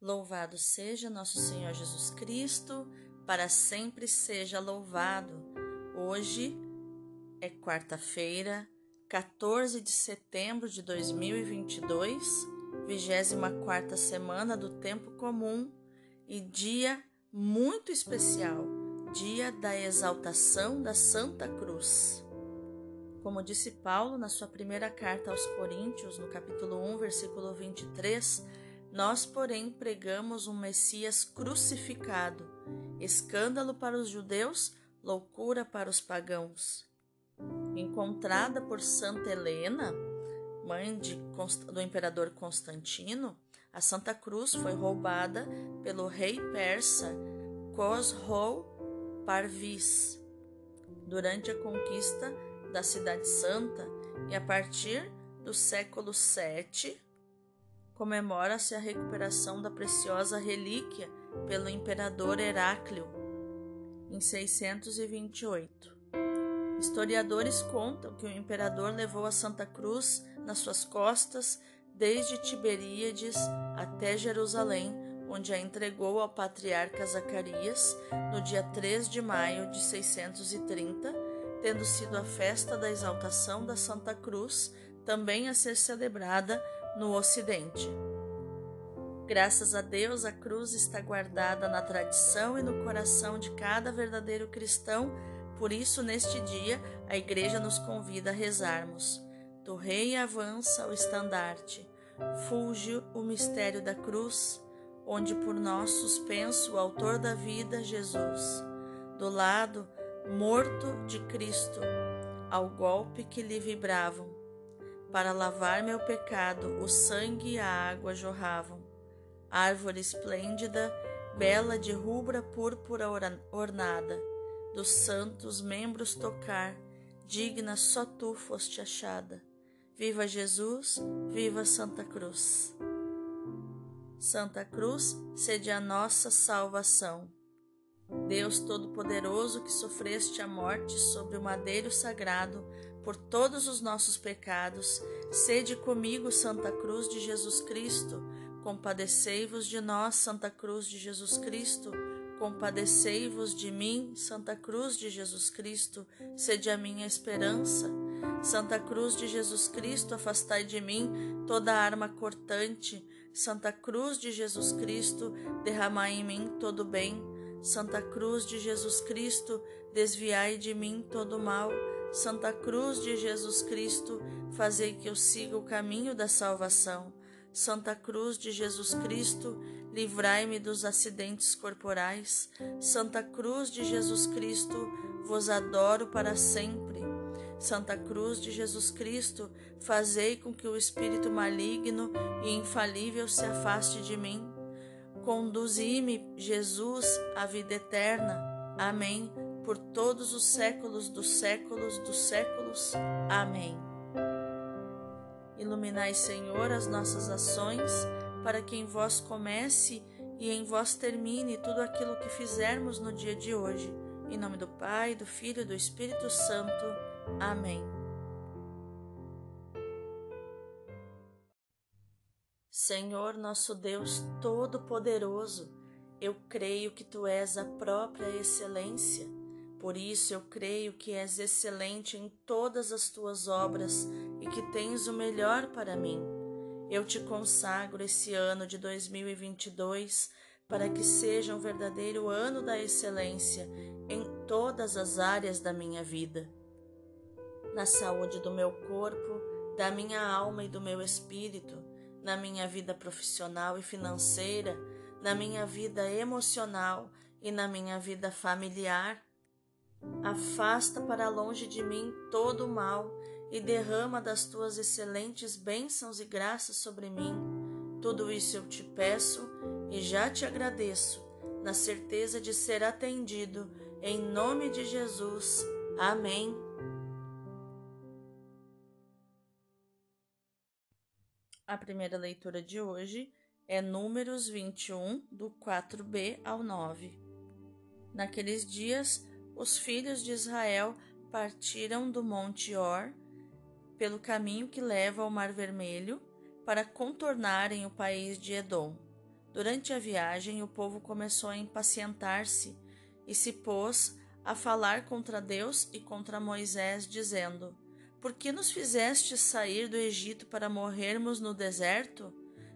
Louvado seja nosso Senhor Jesus Cristo, para sempre seja louvado. Hoje é quarta-feira, 14 de setembro de 2022, 24 semana do tempo comum e dia muito especial, dia da exaltação da Santa Cruz. Como disse Paulo na sua primeira carta aos Coríntios, no capítulo 1, versículo 23, nós, porém, pregamos um Messias crucificado, escândalo para os judeus, loucura para os pagãos. Encontrada por Santa Helena, mãe de, do imperador Constantino, a Santa Cruz foi roubada pelo rei persa Khosrou Parvis durante a conquista da Cidade Santa e a partir do século VII comemora-se a recuperação da preciosa relíquia pelo imperador Heráclio em 628. Historiadores contam que o imperador levou a Santa Cruz nas suas costas desde Tiberíades até Jerusalém, onde a entregou ao patriarca Zacarias no dia 3 de maio de 630, tendo sido a festa da exaltação da Santa Cruz, também a ser celebrada no Ocidente. Graças a Deus, a cruz está guardada na tradição e no coração de cada verdadeiro cristão, por isso, neste dia, a Igreja nos convida a rezarmos. Do Rei avança o estandarte, fulge o mistério da cruz, onde por nós suspenso o Autor da vida, Jesus. Do lado, morto de Cristo, ao golpe que lhe vibravam, para lavar meu pecado, o sangue e a água jorravam. Árvore esplêndida, bela de rubra púrpura ornada, dos santos membros tocar, digna só tu foste achada. Viva Jesus, viva Santa Cruz. Santa Cruz, sede a nossa salvação. Deus Todo-Poderoso, que sofreste a morte sobre o madeiro sagrado, por todos os nossos pecados, sede comigo, Santa Cruz de Jesus Cristo. Compadecei-vos de nós, Santa Cruz de Jesus Cristo. Compadecei-vos de mim, Santa Cruz de Jesus Cristo, sede a minha esperança. Santa Cruz de Jesus Cristo, afastai de mim toda arma cortante. Santa Cruz de Jesus Cristo, derramai em mim todo bem. Santa Cruz de Jesus Cristo, desviai de mim todo mal. Santa Cruz de Jesus Cristo, fazei que eu siga o caminho da salvação. Santa Cruz de Jesus Cristo, livrai-me dos acidentes corporais. Santa Cruz de Jesus Cristo, vos adoro para sempre. Santa Cruz de Jesus Cristo, fazei com que o espírito maligno e infalível se afaste de mim. Conduzi-me, Jesus, à vida eterna. Amém por todos os séculos dos séculos dos séculos. Amém. Iluminai, Senhor, as nossas ações, para que em vós comece e em vós termine tudo aquilo que fizermos no dia de hoje. Em nome do Pai, do Filho e do Espírito Santo. Amém. Senhor nosso Deus Todo-Poderoso, eu creio que Tu és a própria excelência por isso eu creio que és excelente em todas as tuas obras e que tens o melhor para mim. Eu te consagro esse ano de 2022 para que seja um verdadeiro ano da excelência em todas as áreas da minha vida. Na saúde do meu corpo, da minha alma e do meu espírito, na minha vida profissional e financeira, na minha vida emocional e na minha vida familiar Afasta para longe de mim todo o mal e derrama das tuas excelentes bênçãos e graças sobre mim. Tudo isso eu te peço e já te agradeço, na certeza de ser atendido, em nome de Jesus. Amém. A primeira leitura de hoje é Números 21, do 4b ao 9. Naqueles dias, os filhos de Israel partiram do Monte Or pelo caminho que leva ao Mar Vermelho para contornarem o país de Edom. Durante a viagem, o povo começou a impacientar-se e se pôs a falar contra Deus e contra Moisés, dizendo: Por que nos fizeste sair do Egito para morrermos no deserto?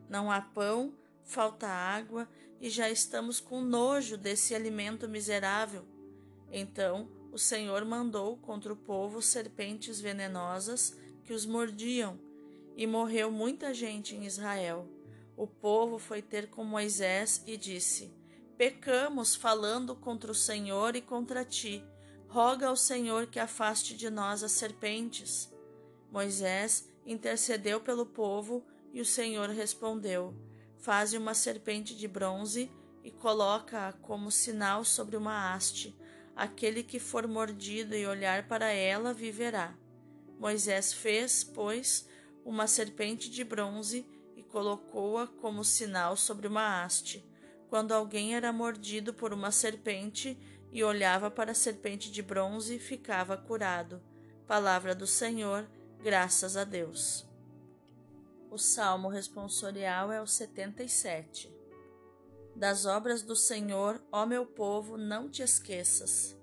Não há pão, falta água e já estamos com nojo desse alimento miserável. Então o Senhor mandou contra o povo serpentes venenosas que os mordiam, e morreu muita gente em Israel. O povo foi ter com Moisés e disse: Pecamos falando contra o Senhor e contra ti. Roga ao Senhor que afaste de nós as serpentes. Moisés intercedeu pelo povo e o Senhor respondeu: Faze uma serpente de bronze e coloca-a como sinal sobre uma haste. Aquele que for mordido e olhar para ela viverá. Moisés fez, pois, uma serpente de bronze colocou-a como sinal sobre uma haste. Quando alguém era mordido por uma serpente e olhava para a serpente de bronze, ficava curado. Palavra do Senhor, graças a Deus. O salmo responsorial é o 77. Das obras do Senhor, ó meu povo, não te esqueças.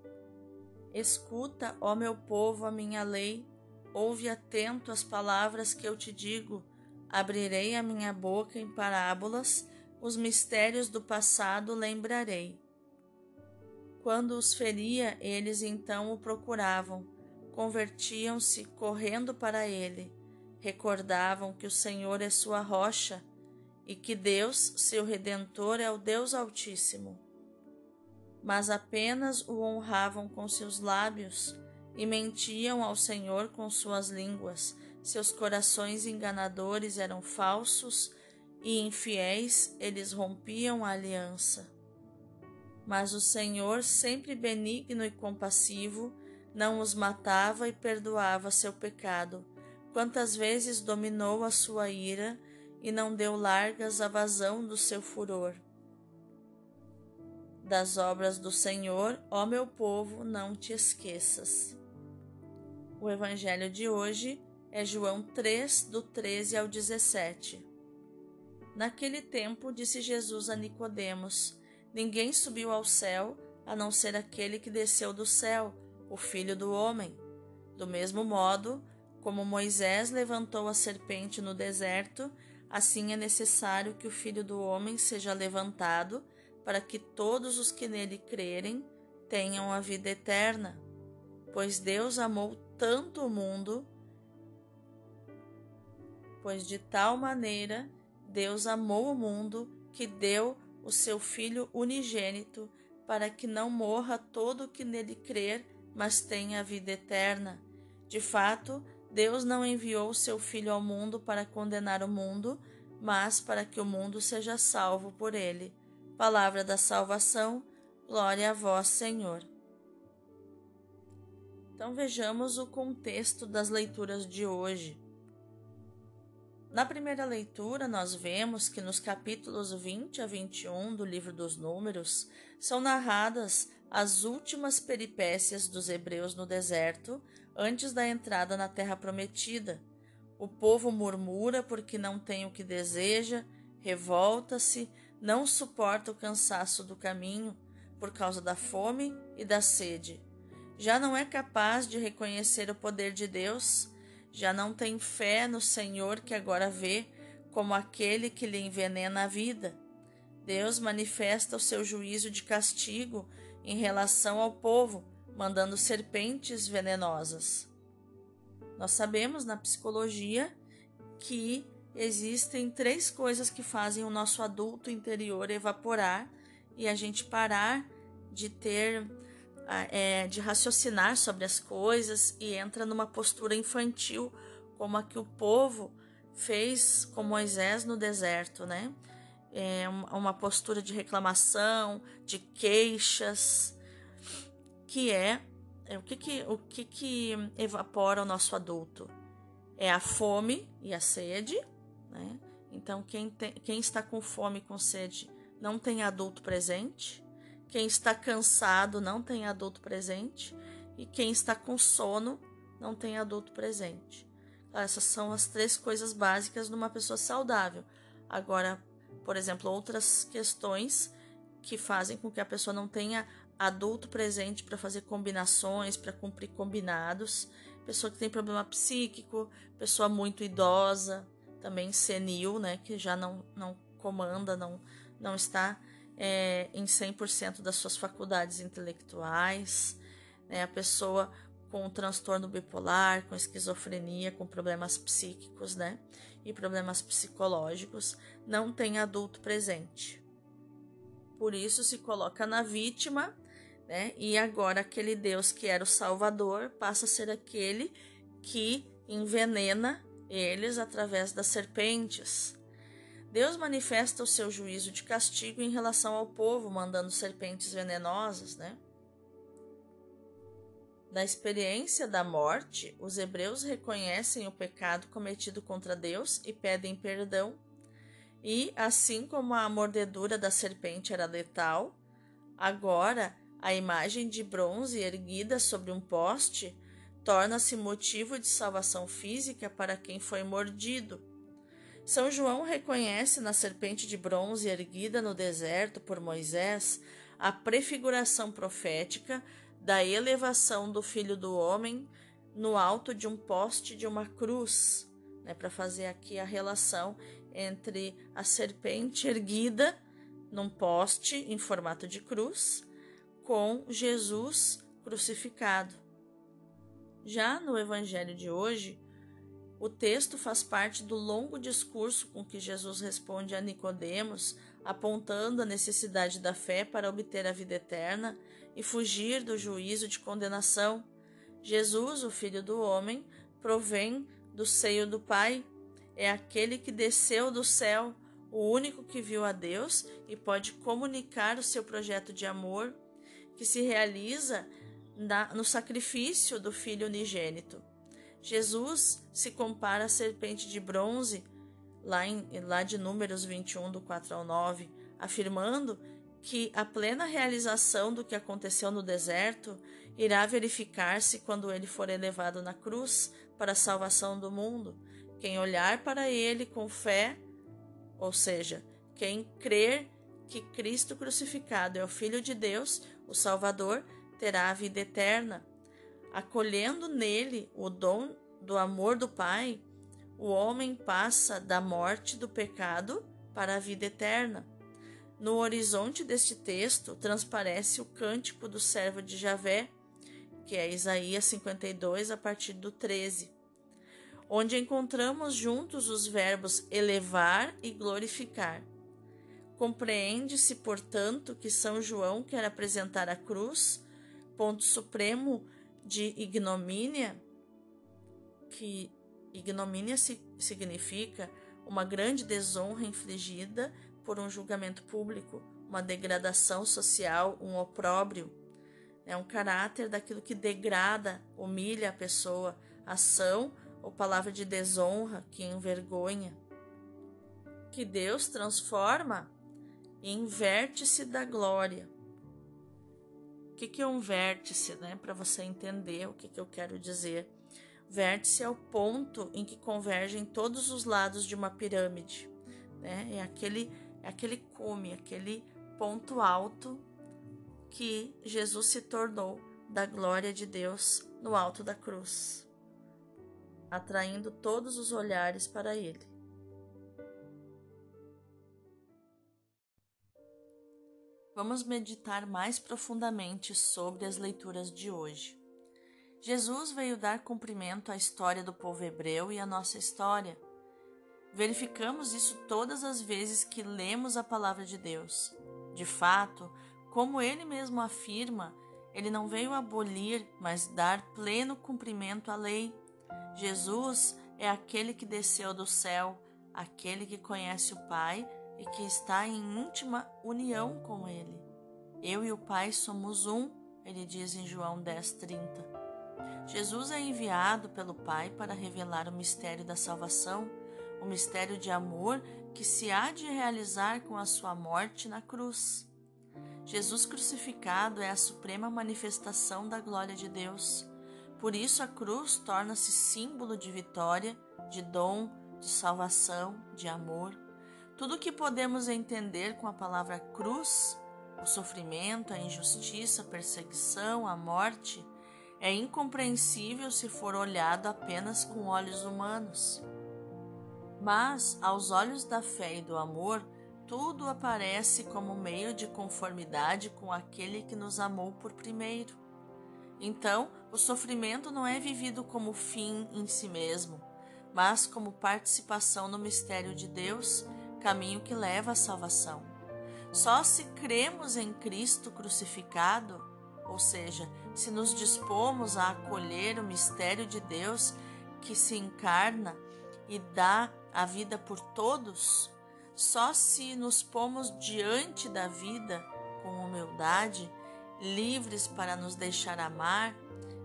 Escuta, ó meu povo, a minha lei, ouve atento as palavras que eu te digo. Abrirei a minha boca em parábolas, os mistérios do passado lembrarei. Quando os feria, eles então o procuravam, convertiam-se correndo para ele, recordavam que o Senhor é sua rocha e que Deus, seu redentor, é o Deus Altíssimo. Mas apenas o honravam com seus lábios e mentiam ao Senhor com suas línguas seus corações enganadores eram falsos e infiéis, eles rompiam a aliança. Mas o Senhor, sempre benigno e compassivo, não os matava e perdoava seu pecado. Quantas vezes dominou a sua ira e não deu largas à vazão do seu furor. Das obras do Senhor, ó meu povo, não te esqueças. O Evangelho de hoje é João 3, do 13 ao 17. Naquele tempo disse Jesus a Nicodemos: Ninguém subiu ao céu a não ser aquele que desceu do céu, o Filho do homem. Do mesmo modo, como Moisés levantou a serpente no deserto, assim é necessário que o Filho do homem seja levantado, para que todos os que nele crerem tenham a vida eterna. Pois Deus amou tanto o mundo pois de tal maneira Deus amou o mundo que deu o seu Filho unigênito, para que não morra todo o que nele crer, mas tenha a vida eterna. De fato, Deus não enviou seu Filho ao mundo para condenar o mundo, mas para que o mundo seja salvo por ele. Palavra da salvação, glória a vós, Senhor. Então vejamos o contexto das leituras de hoje. Na primeira leitura, nós vemos que nos capítulos 20 a 21 do livro dos Números são narradas as últimas peripécias dos hebreus no deserto antes da entrada na terra prometida. O povo murmura porque não tem o que deseja, revolta-se, não suporta o cansaço do caminho por causa da fome e da sede. Já não é capaz de reconhecer o poder de Deus já não tem fé no Senhor que agora vê como aquele que lhe envenena a vida. Deus manifesta o seu juízo de castigo em relação ao povo, mandando serpentes venenosas. Nós sabemos na psicologia que existem três coisas que fazem o nosso adulto interior evaporar e a gente parar de ter é, de raciocinar sobre as coisas e entra numa postura infantil, como a que o povo fez com Moisés no deserto, né? É uma postura de reclamação, de queixas, que é, é o que que, o que que evapora o nosso adulto? É a fome e a sede, né? Então, quem, tem, quem está com fome e com sede não tem adulto presente. Quem está cansado não tem adulto presente e quem está com sono não tem adulto presente. Essas são as três coisas básicas de uma pessoa saudável. Agora, por exemplo, outras questões que fazem com que a pessoa não tenha adulto presente para fazer combinações, para cumprir combinados, pessoa que tem problema psíquico, pessoa muito idosa, também senil, né, que já não, não comanda, não, não está é, em 100% das suas faculdades intelectuais, né, a pessoa com transtorno bipolar, com esquizofrenia, com problemas psíquicos, né, e problemas psicológicos, não tem adulto presente. Por isso se coloca na vítima, né, e agora aquele Deus que era o Salvador passa a ser aquele que envenena eles através das serpentes. Deus manifesta o seu juízo de castigo em relação ao povo, mandando serpentes venenosas, né? Da experiência da morte, os hebreus reconhecem o pecado cometido contra Deus e pedem perdão. E, assim como a mordedura da serpente era letal, agora a imagem de bronze erguida sobre um poste torna-se motivo de salvação física para quem foi mordido. São João reconhece na serpente de bronze erguida no deserto por Moisés a prefiguração profética da elevação do Filho do Homem no alto de um poste de uma cruz, né, para fazer aqui a relação entre a serpente erguida num poste em formato de cruz com Jesus crucificado. Já no Evangelho de hoje, o texto faz parte do longo discurso com que Jesus responde a Nicodemos, apontando a necessidade da fé para obter a vida eterna e fugir do juízo de condenação. Jesus, o Filho do homem, provém do seio do Pai, é aquele que desceu do céu, o único que viu a Deus e pode comunicar o seu projeto de amor, que se realiza na, no sacrifício do Filho unigênito. Jesus se compara à serpente de bronze, lá, em, lá de Números 21, do 4 ao 9, afirmando que a plena realização do que aconteceu no deserto irá verificar-se quando ele for elevado na cruz para a salvação do mundo. Quem olhar para ele com fé, ou seja, quem crer que Cristo crucificado é o Filho de Deus, o Salvador, terá a vida eterna. Acolhendo nele o dom do amor do Pai, o homem passa da morte do pecado para a vida eterna. No horizonte deste texto transparece o cântico do servo de Javé, que é Isaías 52, a partir do 13, onde encontramos juntos os verbos elevar e glorificar. Compreende-se, portanto, que São João quer apresentar a cruz ponto supremo de ignomínia, que ignomínia significa uma grande desonra infligida por um julgamento público, uma degradação social, um opróbrio. É um caráter daquilo que degrada, humilha a pessoa, ação ou palavra de desonra que envergonha. Que Deus transforma em vértice da glória que, que é um vértice, né? Para você entender o que, que eu quero dizer. Vértice é o ponto em que convergem todos os lados de uma pirâmide, né? É aquele, é aquele cume, aquele ponto alto que Jesus se tornou da glória de Deus no alto da cruz, atraindo todos os olhares para ele. Vamos meditar mais profundamente sobre as leituras de hoje. Jesus veio dar cumprimento à história do povo hebreu e à nossa história. Verificamos isso todas as vezes que lemos a palavra de Deus. De fato, como ele mesmo afirma, ele não veio abolir, mas dar pleno cumprimento à lei. Jesus é aquele que desceu do céu, aquele que conhece o Pai e que está em íntima união com Ele. Eu e o Pai somos um, ele diz em João 10,30. Jesus é enviado pelo Pai para revelar o mistério da salvação, o mistério de amor que se há de realizar com a sua morte na cruz. Jesus crucificado é a suprema manifestação da glória de Deus. Por isso a cruz torna-se símbolo de vitória, de dom, de salvação, de amor. Tudo que podemos entender com a palavra cruz, o sofrimento, a injustiça, a perseguição, a morte, é incompreensível se for olhado apenas com olhos humanos. Mas, aos olhos da fé e do amor, tudo aparece como meio de conformidade com aquele que nos amou por primeiro. Então, o sofrimento não é vivido como fim em si mesmo, mas como participação no mistério de Deus, caminho que leva à salvação. Só se cremos em Cristo crucificado, ou seja, se nos dispomos a acolher o mistério de Deus que se encarna e dá a vida por todos, só se nos pomos diante da vida com humildade, livres para nos deixar amar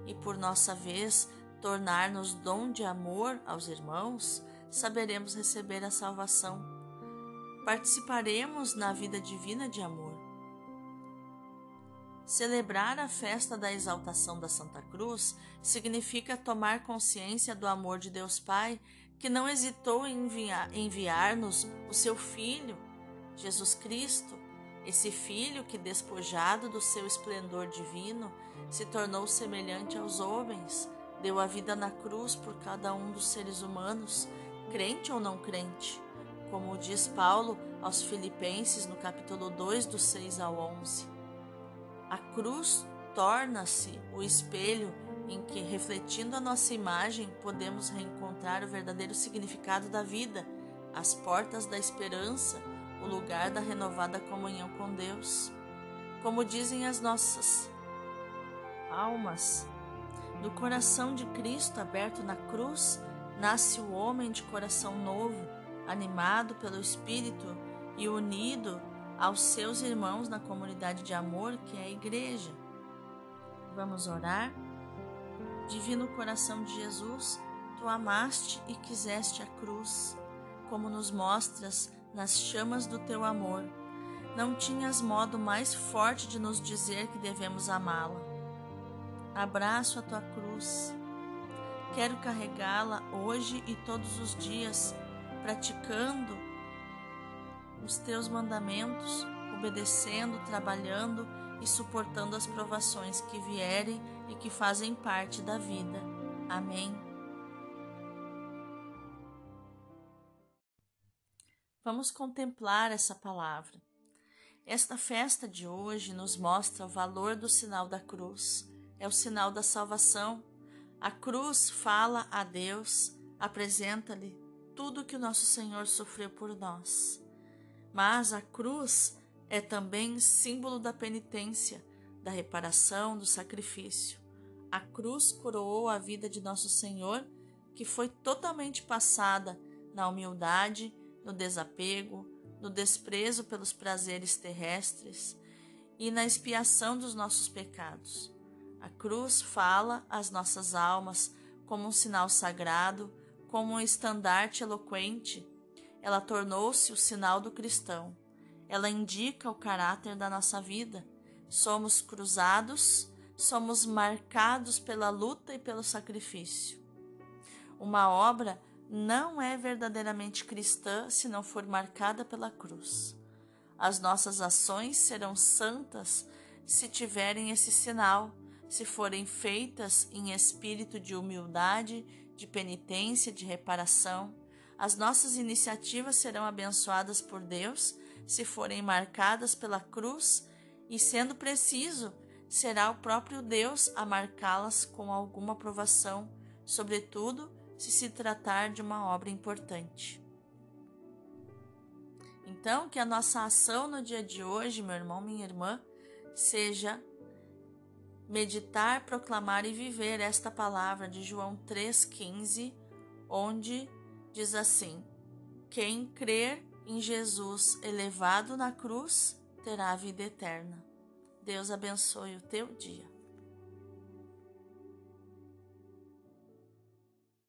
e por nossa vez tornar-nos dom de amor aos irmãos, saberemos receber a salvação. Participaremos na vida divina de amor. Celebrar a festa da exaltação da Santa Cruz significa tomar consciência do amor de Deus Pai, que não hesitou em enviar-nos o seu Filho, Jesus Cristo, esse Filho que, despojado do seu esplendor divino, se tornou semelhante aos homens, deu a vida na cruz por cada um dos seres humanos, crente ou não crente, como diz Paulo aos Filipenses no capítulo 2, do 6 ao 11. A cruz torna-se o espelho em que, refletindo a nossa imagem, podemos reencontrar o verdadeiro significado da vida, as portas da esperança, o lugar da renovada comunhão com Deus. Como dizem as nossas almas, do coração de Cristo aberto na cruz, nasce o homem de coração novo, animado pelo Espírito e unido aos seus irmãos na comunidade de amor que é a igreja. Vamos orar? Divino coração de Jesus, tu amaste e quiseste a cruz, como nos mostras nas chamas do teu amor. Não tinhas modo mais forte de nos dizer que devemos amá-la. Abraço a tua cruz. Quero carregá-la hoje e todos os dias, praticando os teus mandamentos, obedecendo, trabalhando e suportando as provações que vierem e que fazem parte da vida. Amém. Vamos contemplar essa palavra. Esta festa de hoje nos mostra o valor do sinal da cruz. É o sinal da salvação. A cruz fala a Deus, apresenta-lhe tudo que o nosso Senhor sofreu por nós. Mas a cruz é também símbolo da penitência, da reparação, do sacrifício. A cruz coroou a vida de nosso Senhor, que foi totalmente passada na humildade, no desapego, no desprezo pelos prazeres terrestres e na expiação dos nossos pecados. A cruz fala às nossas almas como um sinal sagrado, como um estandarte eloquente ela tornou-se o sinal do cristão. Ela indica o caráter da nossa vida. Somos cruzados, somos marcados pela luta e pelo sacrifício. Uma obra não é verdadeiramente cristã se não for marcada pela cruz. As nossas ações serão santas se tiverem esse sinal, se forem feitas em espírito de humildade, de penitência, de reparação as nossas iniciativas serão abençoadas por Deus se forem marcadas pela cruz e, sendo preciso, será o próprio Deus a marcá-las com alguma aprovação, sobretudo se se tratar de uma obra importante. Então, que a nossa ação no dia de hoje, meu irmão, minha irmã, seja meditar, proclamar e viver esta palavra de João 3,15, onde diz assim: Quem crer em Jesus elevado na cruz terá vida eterna. Deus abençoe o teu dia.